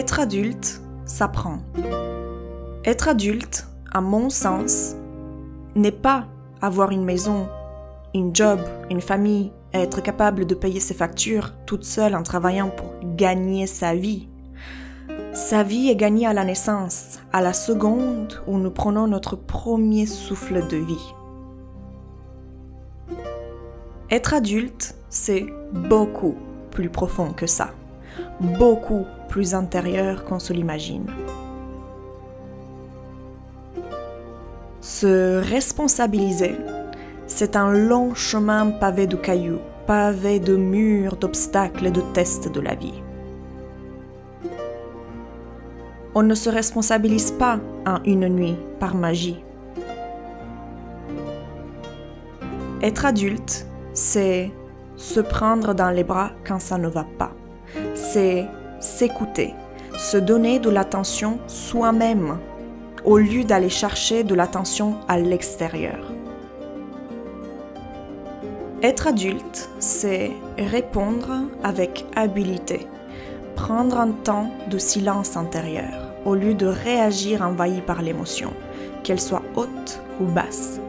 Être adulte s'apprend. Être adulte, à mon sens, n'est pas avoir une maison, une job, une famille, être capable de payer ses factures toute seule en travaillant pour gagner sa vie. Sa vie est gagnée à la naissance, à la seconde où nous prenons notre premier souffle de vie. Être adulte, c'est beaucoup plus profond que ça, beaucoup plus intérieur qu'on se l'imagine. Se responsabiliser, c'est un long chemin pavé de cailloux, pavé de murs, d'obstacles et de tests de la vie. On ne se responsabilise pas en une nuit par magie. Être adulte, c'est se prendre dans les bras quand ça ne va pas. C'est s'écouter, se donner de l'attention soi-même au lieu d'aller chercher de l'attention à l'extérieur. Être adulte, c'est répondre avec habileté, prendre un temps de silence intérieur au lieu de réagir envahi par l'émotion, qu'elle soit haute ou basse.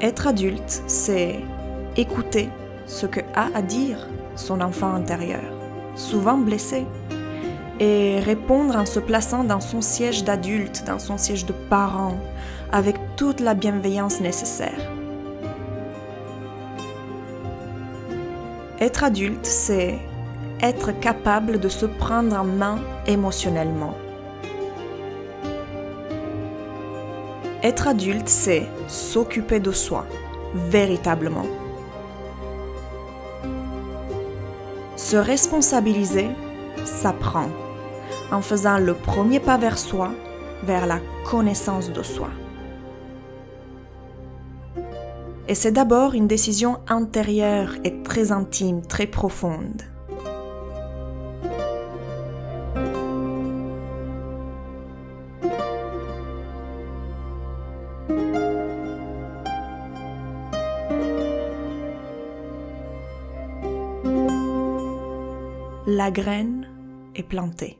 Être adulte, c'est écouter ce que a à dire son enfant intérieur, souvent blessé, et répondre en se plaçant dans son siège d'adulte, dans son siège de parent, avec toute la bienveillance nécessaire. Être adulte, c'est être capable de se prendre en main émotionnellement Être adulte, c'est s'occuper de soi, véritablement. Se responsabiliser s'apprend en faisant le premier pas vers soi, vers la connaissance de soi. Et c'est d'abord une décision intérieure et très intime, très profonde. La graine est plantée.